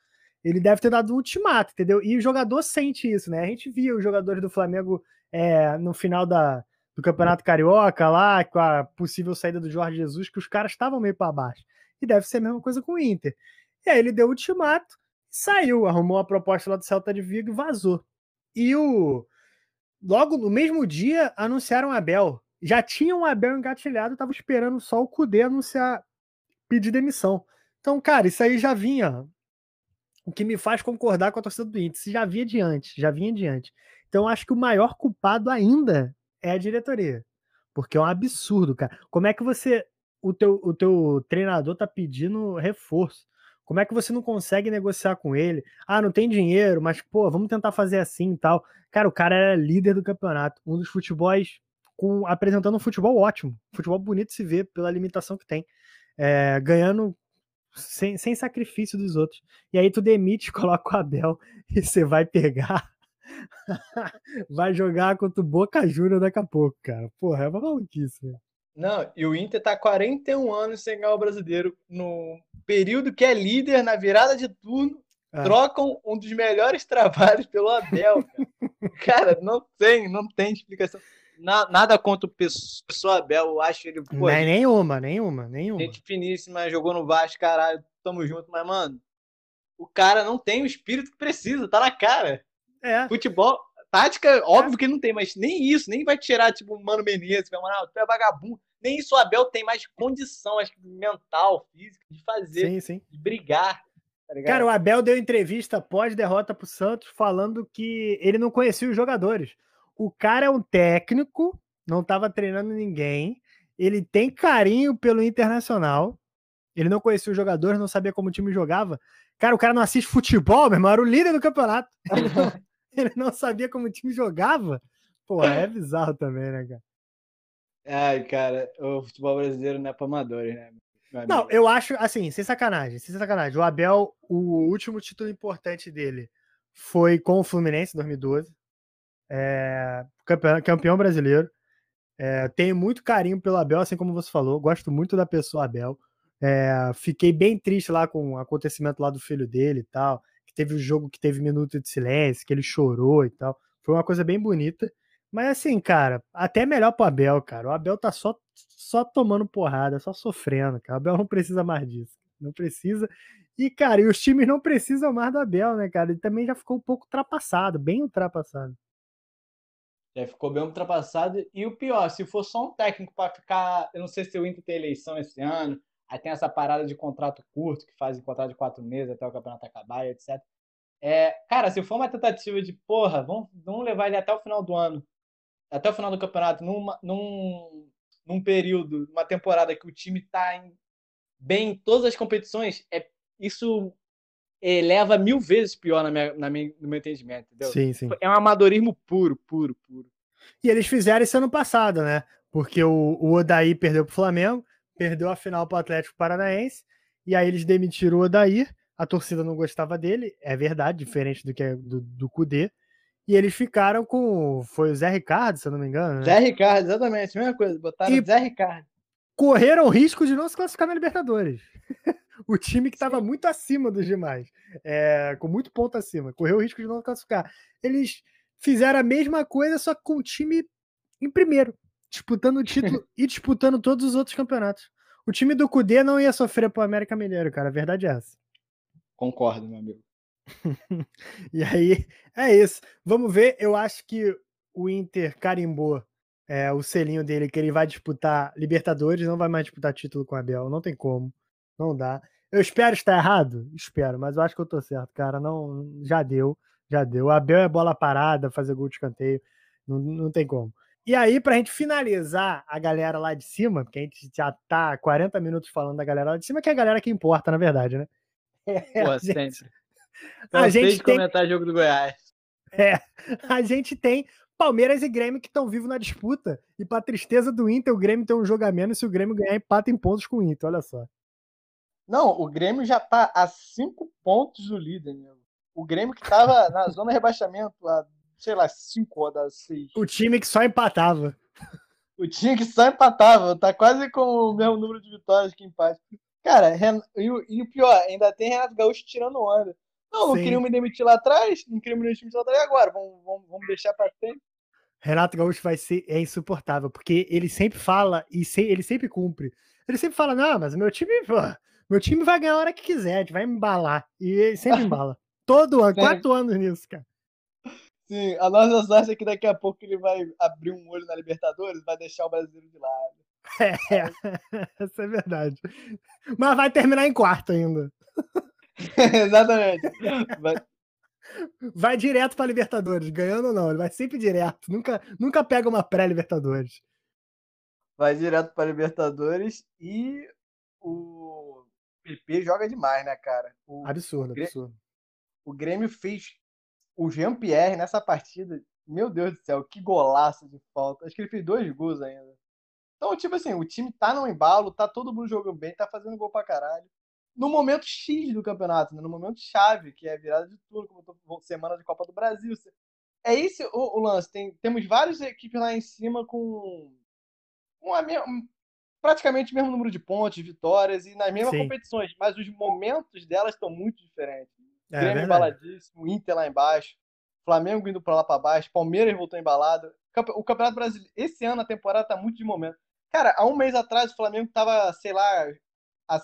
Ele deve ter dado um ultimato, entendeu? E o jogador sente isso, né? A gente via os jogadores do Flamengo é, no final da, do Campeonato Carioca lá, com a possível saída do Jorge Jesus, que os caras estavam meio para baixo e deve ser a mesma coisa com o Inter. E aí ele deu o ultimato, saiu, arrumou a proposta lá do Celta de Vigo e vazou. E o logo no mesmo dia anunciaram Abel. Já tinham o Abel engatilhado, tava esperando só o Cudê anunciar pedir demissão. Então, cara, isso aí já vinha. O que me faz concordar com a torcida do Inter, já vinha diante, já vinha diante. Então, acho que o maior culpado ainda é a diretoria. Porque é um absurdo, cara. Como é que você o teu, o teu treinador tá pedindo reforço. Como é que você não consegue negociar com ele? Ah, não tem dinheiro, mas, pô, vamos tentar fazer assim e tal. Cara, o cara era líder do campeonato, um dos futebols com, apresentando um futebol ótimo, futebol bonito se ver pela limitação que tem, é, ganhando sem, sem sacrifício dos outros. E aí tu demite, coloca o Abel e você vai pegar, vai jogar contra o Boca Juniors daqui a pouco, cara. Porra, é uma maluquice. Né?
Não, e o Inter tá 41 anos sem ganhar o brasileiro. No período que é líder, na virada de turno, é. trocam um dos melhores trabalhos pelo Abel. Cara. cara, não tem, não tem explicação. Na, nada contra o pessoa Abel, eu acho ele.
Pô, gente, nenhuma, nenhuma, nenhuma.
Gente finíssima, jogou no Vasco, caralho, tamo junto, mas, mano, o cara não tem o espírito que precisa, tá na cara. É. Futebol, tática, óbvio é. que não tem, mas nem isso, nem vai tirar, tipo, o Mano Menezes, vai, mano, tu é vagabundo. Nem isso o Abel tem mais condição, acho que mental, física, de fazer, sim, sim. de brigar.
Tá cara, o Abel deu entrevista pós-derrota pro Santos falando que ele não conhecia os jogadores. O cara é um técnico, não estava treinando ninguém, ele tem carinho pelo Internacional, ele não conhecia os jogadores, não sabia como o time jogava. Cara, o cara não assiste futebol, meu irmão, era o líder do campeonato. Ele não, sabia como o time jogava. Pô, é bizarro também, né, cara?
Ai, cara, o futebol brasileiro não é para amadores, né?
Não, eu acho, assim, sem sacanagem, sem sacanagem. O Abel, o último título importante dele foi com o Fluminense, em 2012. É, campeão, campeão brasileiro. É, tenho muito carinho pelo Abel, assim como você falou. Gosto muito da pessoa Abel. É, fiquei bem triste lá com o acontecimento lá do filho dele e tal. Teve o jogo que teve minuto de silêncio, que ele chorou e tal. Foi uma coisa bem bonita. Mas assim, cara, até melhor pro Abel, cara. O Abel tá só, só tomando porrada, só sofrendo, cara. O Abel não precisa mais disso. Não precisa. E, cara, e os times não precisam mais do Abel, né, cara? Ele também já ficou um pouco ultrapassado, bem ultrapassado.
Já ficou bem ultrapassado. E o pior, se for só um técnico para ficar. Eu não sei se o Inter tem eleição esse ano. Aí tem essa parada de contrato curto, que fazem contrato de quatro meses até o campeonato acabar, etc. É, cara, se for uma tentativa de, porra, vamos, vamos levar ele até o final do ano até o final do campeonato, numa, num, num período, uma temporada que o time está bem em todas as competições, é, isso eleva mil vezes pior na minha, na minha, no meu entendimento, entendeu?
Sim, sim.
É um amadorismo puro, puro, puro.
E eles fizeram isso ano passado, né? Porque o, o Odaí perdeu pro Flamengo, perdeu a final pro Atlético Paranaense, e aí eles demitiram o Odaí, a torcida não gostava dele, é verdade, diferente do que é do, do Kudê, e eles ficaram com. Foi o Zé Ricardo, se eu não me engano. Né?
Zé Ricardo, exatamente, mesma coisa. Botaram e Zé Ricardo.
Correram o risco de não se classificar na Libertadores. o time que estava muito acima dos demais, é, com muito ponto acima, correu o risco de não classificar. Eles fizeram a mesma coisa, só que com o time em primeiro, disputando o título e disputando todos os outros campeonatos. O time do Cudê não ia sofrer pro América Mineiro, cara. A verdade é essa.
Concordo, meu amigo.
e aí, é isso. Vamos ver. Eu acho que o Inter carimbou é, o selinho dele que ele vai disputar Libertadores, não vai mais disputar título com a Abel. Não tem como. Não dá. Eu espero estar errado? Espero, mas eu acho que eu tô certo, cara. Não, já deu, já deu. O Abel é bola parada, fazer gol de escanteio. Não, não tem como. E aí, pra gente finalizar a galera lá de cima, porque a gente já tá 40 minutos falando da galera lá de cima, que é a galera que importa, na verdade, né?
É, Pô, gente... sempre a gente tem... comentar jogo do Goiás.
É, a gente tem Palmeiras e Grêmio que estão vivos na disputa. E para tristeza do Inter, o Grêmio tem um jogo a menos. Se o Grêmio ganhar, empata em pontos com o Inter. Olha só.
Não, o Grêmio já tá a cinco pontos do líder, meu. O Grêmio que tava na zona de rebaixamento há, sei lá, cinco rodadas, seis.
O time que só empatava.
O time que só empatava. Tá quase com o mesmo número de vitórias que empate. Cara, e o, e o pior, ainda tem Renato Gaúcho tirando onda. Não, não queriam me demitir lá atrás, não queriam me demitir lá atrás, e agora? Vamos, vamos, vamos deixar para sempre.
Renato Gaúcho vai ser é insuportável, porque ele sempre fala e se, ele sempre cumpre. Ele sempre fala: não, mas meu time, pô, meu time vai ganhar a hora que quiser, a gente vai embalar. E ele sempre embala. Todo ano, quatro anos nisso, cara.
Sim, a nossa sorte é que daqui a pouco ele vai abrir um olho na Libertadores vai deixar o brasileiro de lado.
É, essa é verdade. Mas vai terminar em quarto ainda.
Exatamente. Vai...
vai direto para Libertadores, ganhando ou não, ele vai sempre direto, nunca, nunca pega uma pré-Libertadores.
Vai direto para Libertadores e o PP joga demais, né, cara? O,
Absurdo, absurdo.
o Grêmio fez o Jean-Pierre nessa partida. Meu Deus do céu, que golaço de falta. Acho que ele fez dois gols ainda. Então, tipo assim, o time tá no embalo, tá todo mundo jogando bem, tá fazendo gol pra caralho. No momento X do campeonato, né? no momento chave, que é a virada de turno, como tô- semana de Copa do Brasil. É esse o, o lance. Tem, temos várias equipes lá em cima com, mesma, praticamente o mesmo número de pontos, vitórias e nas mesmas
Sim.
competições, mas os momentos delas estão muito diferentes.
É,
Grêmio embaladíssimo, Inter lá embaixo, Flamengo indo pra lá pra baixo, Palmeiras voltou embalado. O Campeonato Brasileiro, esse ano a temporada tá muito de momento. Cara, há um mês atrás o Flamengo tava, sei lá, a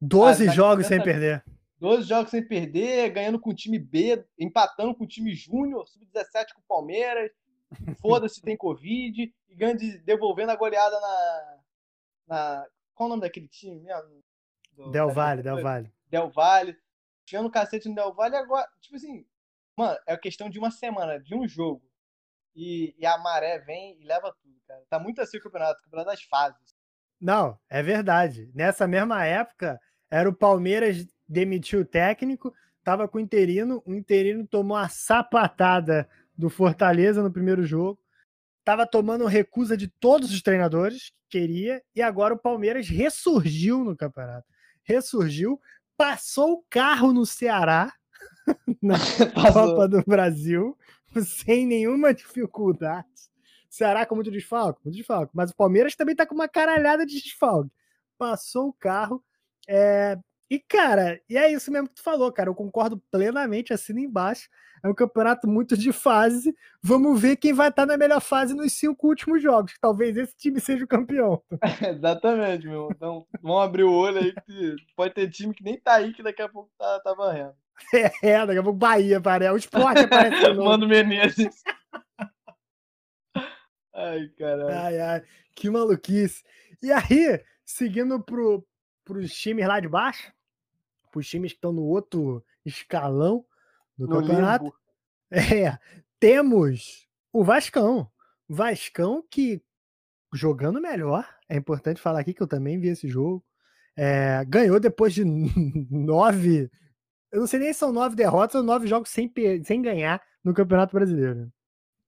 12
Ah, tá
jogos sem perder.
12 jogos sem perder, ganhando com o time B, empatando com o time Júnior, sub-17 com o Palmeiras. Foda-se, tem Covid, e ganhando, de- devolvendo a goleada na, na. Qual o nome daquele time mesmo? Do-
Del
da
Valle, Del? Valle.
Del Valle, tirando o cacete no Del Valle, agora, tipo assim, mano, é questão de uma semana, de um jogo. E, e a maré vem e leva tudo, cara. Tá muito assim o campeonato, o campeonato das fases.
Não, é verdade. Nessa mesma época, era o Palmeiras demitiu o técnico, tava com o interino, o interino tomou a sapatada do Fortaleza no primeiro jogo, tava tomando recusa de todos os treinadores que queria, e agora o Palmeiras ressurgiu no campeonato. Ressurgiu, passou o carro no Ceará na Copa do Brasil, sem nenhuma dificuldade. Ceará com muito desfalque, muito desfalque. Mas o Palmeiras também tá com uma caralhada de desfalque. Passou o carro. é, E, cara, e é isso mesmo que tu falou, cara. Eu concordo plenamente, assina embaixo. É um campeonato muito de fase. Vamos ver quem vai estar na melhor fase nos cinco últimos jogos. Talvez esse time seja o campeão.
Exatamente, meu. Então, vamos abrir o olho aí que pode ter time que nem tá aí, que daqui a pouco tá, tá varrendo.
É, daqui a pouco Bahia, parece. O esporte aparece.
Mano Menezes. Ai, caralho.
Ai, ai, que maluquice. E aí, seguindo pro, pros times lá de baixo, pros times que estão no outro escalão do
No
campeonato,
limbo.
é, temos o Vascão. Vascão que jogando melhor, é importante falar aqui que eu também vi esse jogo. é, ganhou depois de nove. Eu não sei nem se são nove derrotas ou nove jogos sem, sem ganhar no Campeonato Brasileiro.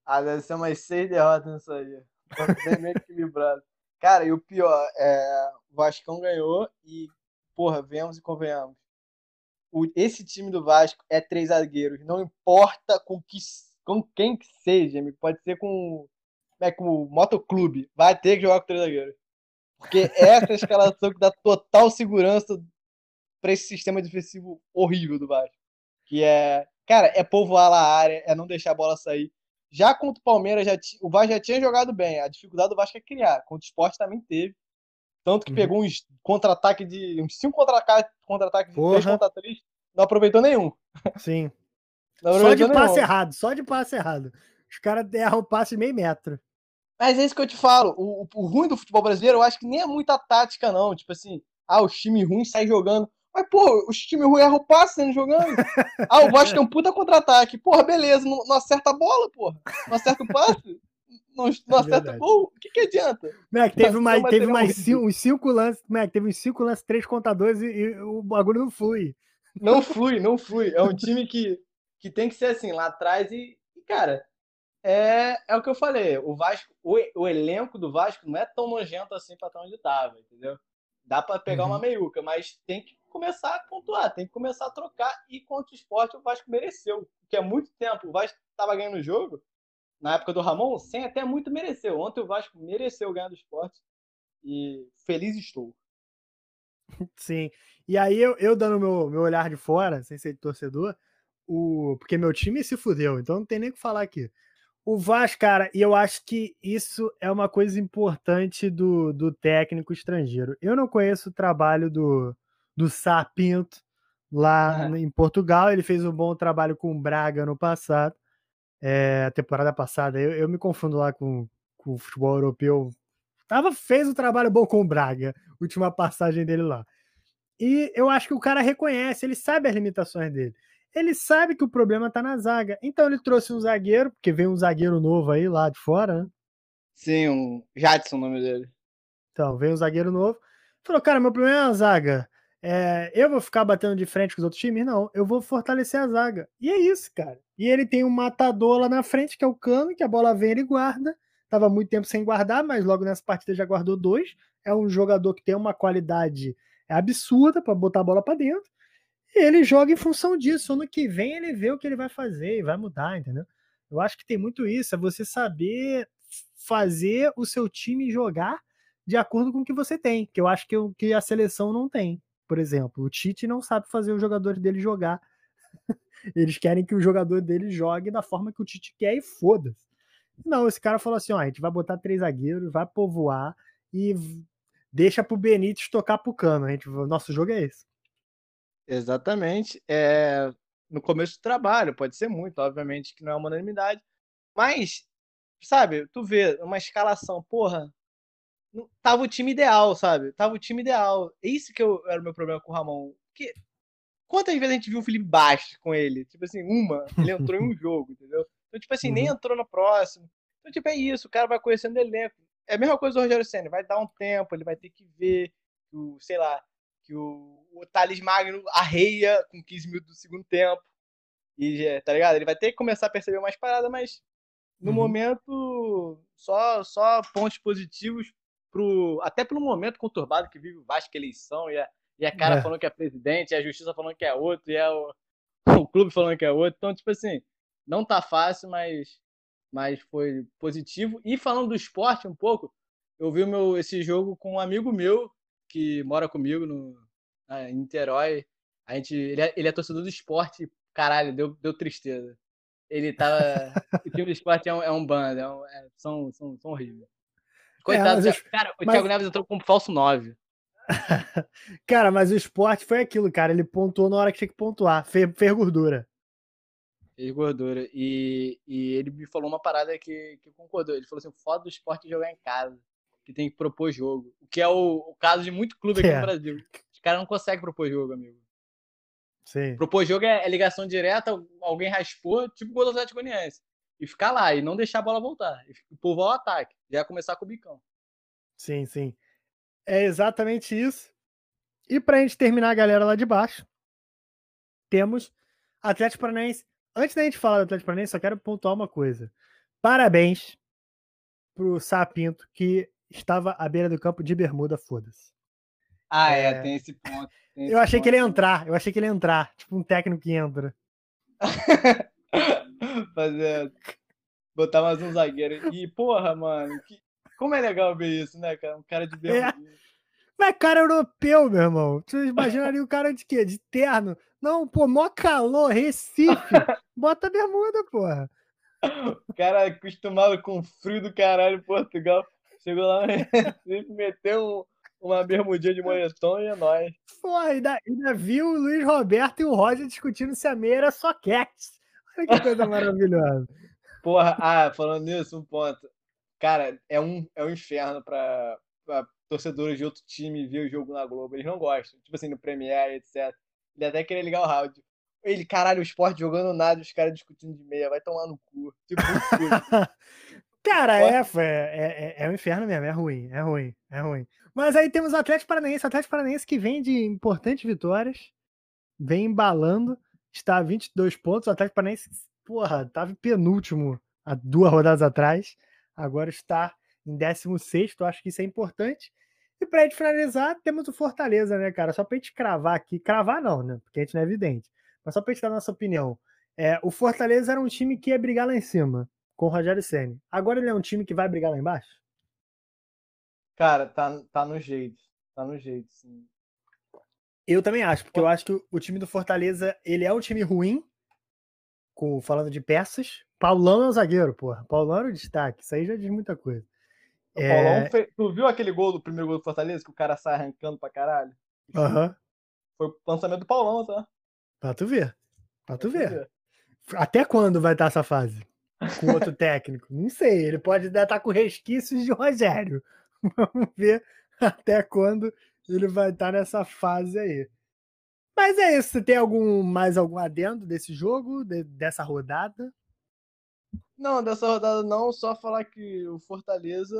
Ah, deve ser umas seis derrotas nisso aí. Bem equilibrado. Cara, e o pior, é, o Vascão ganhou e, porra, vemos e convenhamos. O- esse time do Vasco é três zagueiros. Não importa com, que, com quem que seja. Pode ser com, é, com o Motoclube. Vai ter que jogar com três zagueiros. Porque essa é a escalação que dá total segurança para esse sistema defensivo horrível do Vasco. Que é, cara, é povoar lá a área, é não deixar a bola sair. Já contra o Palmeiras, já o Vasco já tinha jogado bem. A dificuldade do Vasco é criar. Contra o Sport também teve. Tanto que
Uhum.
pegou uns contra-ataque de. uns cinco contra-ataques contra de
Porra.
3 contra 3. Não aproveitou nenhum.
Sim. Só de
nenhum.
passe errado, só de passe errado. Os caras erram o passe meio metro.
Mas é isso que eu te falo. O, o- o ruim do futebol brasileiro, eu acho que nem é muita tática, não. Tipo assim, ah, os times ruins saem jogando. Mas, pô, os times ruins erram o passe saindo jogando. ah, o Vasco tem um puta contra-ataque. Porra, beleza, não, não acerta a bola, porra. Não acerta o passe. Não, não acerta
verdade.
o gol. O que, que adianta?
Mac, teve,
Tá
uma, teve mais cinco, uns cinco lances. Mac, teve uns cinco lances, três contadores e, e o bagulho não flui.
Não flui, não flui. É um time que, que tem que ser assim, lá atrás e, cara, é, é o que eu falei. O Vasco, o, o elenco do Vasco não é tão nojento assim pra estar onde tava, entendeu? Dá pra pegar
Uhum.
uma meiuca, mas tem que começar a pontuar, tem que começar a trocar. E contra o esporte, o Vasco mereceu. Porque há muito tempo o Vasco tava ganhando o jogo, na época do Ramon, sem até muito mereceu. Ontem o Vasco mereceu ganhar do esporte. E feliz estou.
Sim. E aí eu, eu dando meu, meu olhar de fora, sem ser torcedor, o, porque meu time se fudeu, então não tem nem o que falar aqui. O Vasco, cara, e eu acho que isso é uma coisa importante do, do técnico estrangeiro. Eu não conheço o trabalho do, do Sá Pinto lá
Ah.
em Portugal. Ele fez um bom trabalho com o Braga no passado, é, a temporada passada. Eu, eu me confundo lá com, com o futebol europeu. Tava, fez um trabalho bom com o Braga, última passagem dele lá. E eu acho que o cara reconhece, ele sabe as limitações dele. Ele sabe que o problema tá na zaga. Então ele trouxe um zagueiro, porque veio um zagueiro novo aí lá de fora, né?
Sim, um Jadson o nome dele.
Então, veio um zagueiro novo. Falou, cara, meu problema é a zaga. É, eu vou ficar batendo de frente com os outros times? Não, eu vou fortalecer a zaga. E é isso, cara. E ele tem um matador lá na frente, que é o Cano, que a bola vem ele guarda. Tava muito tempo sem guardar, mas logo nessa partida já guardou dois. É um jogador que tem uma qualidade absurda para botar a bola para dentro. E ele joga em função disso. Ano que vem ele vê o que ele vai fazer e vai mudar, entendeu? Eu acho que tem muito isso, é você saber fazer o seu time jogar de acordo com o que você tem, que eu acho que, que a seleção não tem. Por exemplo, o Tite não sabe fazer os jogadores dele jogar. Eles querem que o jogador dele jogue da forma que o Tite quer e foda-se. Não, esse cara falou assim: ó, a gente vai botar três zagueiros, vai povoar e deixa pro Benítez tocar pro cano. A gente, nosso jogo é esse.
Exatamente. É, no começo do trabalho, pode ser muito, obviamente que não é uma unanimidade, mas, sabe, tu vê uma escalação, porra, tava o time ideal, sabe? Tava o time ideal. É isso que eu, era o meu problema com o Ramon. Que, quantas vezes a gente viu o Felipe Bastos com ele? Tipo assim, uma, ele entrou em um jogo, entendeu? Então, tipo assim, uhum. nem entrou no próximo. Então, tipo, é isso, o cara vai conhecendo o elenco. É a mesma coisa do Rogério Senna, vai dar um tempo, ele vai ter que ver, o, sei lá, que o, o Thales Magno arreia com 15 minutos do segundo tempo. E, tá ligado? Ele vai ter que começar a perceber mais parada, mas no uhum. momento, só, só pontos positivos pro, até pelo momento conturbado que vive o Vasco eleição e a, e a cara é. falando que é presidente, e a justiça falando que é outro, e é o, o clube falando que é outro. Então, tipo assim, não tá fácil, mas, mas foi positivo. E falando do esporte um pouco, eu vi meu, esse jogo com um amigo meu que mora comigo no, em Niterói. A gente, ele, é, ele é torcedor do esporte, caralho, deu, deu tristeza. Ele tava. o time do esporte é um, é um bando, é um, é, são, são, são horríveis. Coitado, é, cara, o mas... Thiago Neves entrou como falso 9.
cara, mas o esporte foi aquilo, cara. Ele pontuou na hora que tinha que pontuar. Fez, fez gordura.
Fez gordura. E, e ele me falou uma parada que, que concordou. Ele falou assim: foda do esporte jogar em casa. Que tem que propor jogo. O que é o, o caso de muito clube aqui é. no Brasil. Os caras não conseguem propor jogo, amigo.
Sim.
Propor jogo é, é, ligação direta, alguém raspou, tipo o gol do Atlético Goianiense e ficar lá e não deixar a bola voltar. E povoar o ataque. Já começar com o bicão.
Sim, sim. É exatamente isso. E pra gente terminar a galera lá de baixo, temos Atlético Paranaense. Antes da gente falar do Atlético Paranaense, só quero pontuar uma coisa. Parabéns pro Sapinto, que estava à beira do campo de bermuda, foda-se.
Ah, é, é, tem esse ponto. Tem
eu
esse
achei
ponto.
que ele ia entrar, eu achei que ele ia entrar, tipo um técnico que entra.
Fazer. Botar mais um zagueiro. E, porra, mano, que... como é legal ver isso, né, cara? Um cara de bermuda. É.
Mas cara europeu, meu irmão. Você imaginaria o cara de quê? De terno? Não, pô, mó calor, Recife. Bota bermuda, porra.
O cara acostumado com o frio do caralho em Portugal. Chegou lá no Recife, meteu um, uma bermudinha de moletom e é nóis.
Porra, ainda, ainda viu o Luiz Roberto e o Roger discutindo se a meia era só cats. Olha que coisa maravilhosa.
Porra, ah, falando nisso, um ponto. Cara, é um, é um inferno pra, pra torcedores de outro time ver o jogo na Globo. Eles não gostam. Tipo assim, no Premiere, etc. Ele até queria ligar o rádio. Ele, caralho, o esporte jogando nada, os caras discutindo de meia, vai tomar no cu. Tipo,
Cara, é, é, é, é um inferno mesmo, é ruim, é ruim, é ruim. Mas aí temos o Atlético Paranaense, o Atlético Paranaense que vem de importantes vitórias, vem embalando, está a 22 pontos. O Atlético Paranaense, porra, estava penúltimo há duas rodadas atrás. Agora está em 16. Acho que isso é importante. E para a gente finalizar, temos o Fortaleza, né, cara? Só para a gente cravar aqui. Cravar não, né? Porque a gente não é evidente. Mas só para a gente dar a nossa opinião. É, o Fortaleza era um time que ia brigar lá em cima, com o Rogério Senni. Agora ele é um time que vai brigar lá embaixo?
Cara, tá, tá no jeito. Tá no jeito, sim.
Eu também acho, porque eu acho que o time do Fortaleza, ele é um time ruim, com, falando de peças. Paulão é o zagueiro, porra. Paulão era o destaque, isso aí já diz muita coisa.
É... Paulão fez... Tu viu aquele gol do primeiro gol do Fortaleza, que o cara sai arrancando pra caralho?
Aham. Uhum.
Foi o lançamento do Paulão, tá?
Pra tu ver. Pra tu ver. ver. Até quando vai estar essa fase? Com outro técnico? Não sei. Ele pode estar com resquícios de Rogério. Vamos ver até quando ele vai estar tá nessa fase aí. Mas é isso. Você tem algum mais algum adendo desse jogo, de, dessa rodada?
Não, dessa rodada não. Só falar que o Fortaleza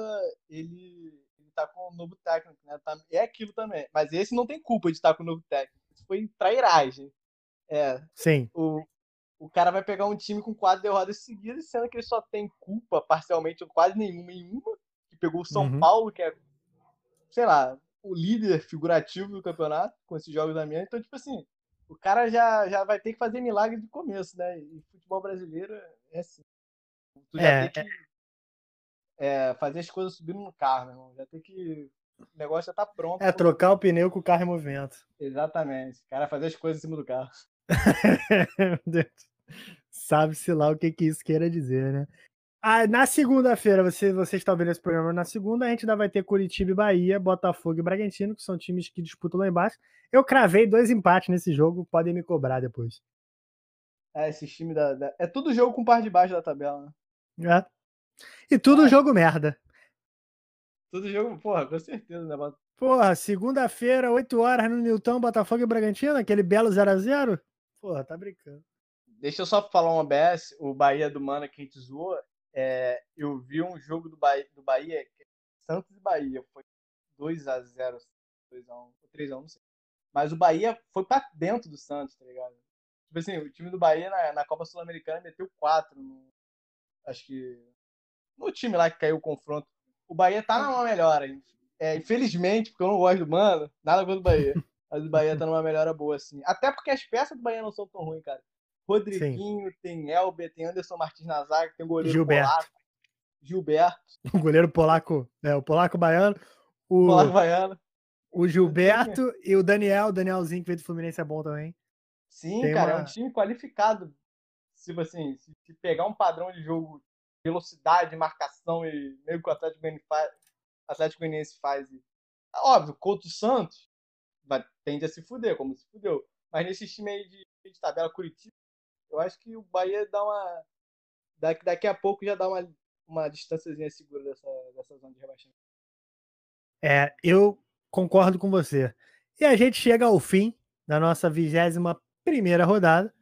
ele, ele tá com um novo técnico, né? Tá, é aquilo também. Mas esse não tem culpa de estar com o novo técnico. Isso foi trairagem. É.
Sim.
O, o cara vai pegar um time com quatro derrotas seguidas, sendo que ele só tem culpa parcialmente, ou quase nenhuma em uma, que pegou o São
Uhum.
Paulo, que é, sei lá, o líder figurativo do campeonato, com esses jogos da minha. Então, tipo assim, o cara já, já vai ter que fazer milagre de começo, né? E futebol brasileiro é assim. Tu já
É,
tem que é, fazer as coisas subindo no carro, meu irmão. Já tem que. O negócio já tá pronto.
É trocar o pneu com o carro em movimento.
Exatamente. O cara fazer as coisas em cima do carro.
Sabe-se lá o que, que isso queira dizer, né? Ah, na segunda-feira, você, você está vendo esse programa na segunda, a gente ainda vai ter Curitiba e Bahia, Botafogo e Bragantino, que são times que disputam lá embaixo. Eu cravei dois empates nesse jogo, podem me cobrar depois.
É, esses times da, da- É tudo jogo com par de baixo da tabela, né?
É. E tudo jogo merda.
Tudo jogo, porra, com certeza, né?
Porra, segunda-feira, 8 horas no Nilton, Botafogo e Bragantino, aquele belo 0x0. Porra, tá brincando.
Deixa eu só falar um OBS, o Bahia do Mana que a gente zoou. É, eu vi um jogo do Bahia, do Bahia é Santos e Bahia, foi 2x0, 2x1, 3x1, não sei. Mas o Bahia foi pra dentro do Santos, tá ligado? Tipo assim, o time do Bahia na, na Copa Sul-Americana meteu 4 no, acho que no time lá que caiu o confronto. O Bahia tá numa melhora. É, infelizmente, porque eu não gosto do Mano, nada contra o Bahia. Mas o Bahia tá numa melhora boa, assim. Até porque as peças do Bahia não são tão ruins, cara. Rodriguinho, tem Elber, tem Anderson Martins na zaga, tem o goleiro
Gilberto.
polaco, Gilberto,
O goleiro polaco, é, o polaco baiano, o,
polaco baiano.
o Gilberto e o Daniel, o Danielzinho que veio do Fluminense é bom também.
Sim,
Tem
cara, é
uma-
um time qualificado. Se, assim, se, pegar um padrão de jogo, velocidade, marcação e meio que o Atlético Goianiense faz, Atlético Goianiense faz óbvio, contra o Santos, vai, tende a se fuder, como se fudeu. Mas nesse time aí de, de tabela Curitiba, eu acho que o Bahia dá uma. Daqui, a pouco já dá uma, uma distânciazinha segura dessa, dessa zona de rebaixamento.
É, eu concordo com você. E a gente chega ao fim da nossa vigésima primeira rodada.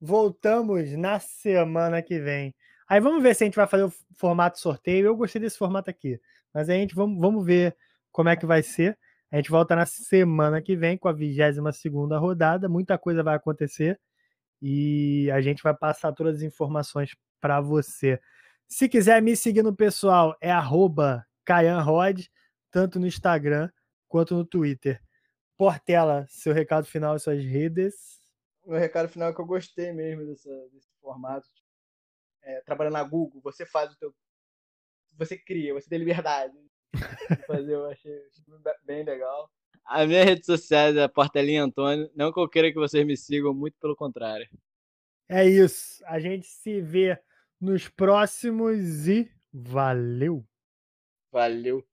Voltamos na semana que vem. Aí vamos ver se a gente vai fazer o formato sorteio. Eu gostei desse formato aqui. Mas a gente vamos, vamos ver como é que vai ser. A gente volta na semana que vem com a 22 segunda rodada. Muita coisa vai acontecer. E a gente vai passar todas as informações para você. Se quiser me seguir no pessoal, é arroba CaianRod, tanto no Instagram quanto no Twitter. Portela, seu recado final e suas redes.
Meu recado final é que eu gostei mesmo desse formato. É, trabalhando na Google, você faz o teu. Você cria, você tem liberdade de fazer, eu achei bem legal. A minha rede social é Portelinha Antônio. Não que eu queira que vocês me sigam, muito pelo contrário.
É isso. A gente se vê nos próximos e valeu!
Valeu.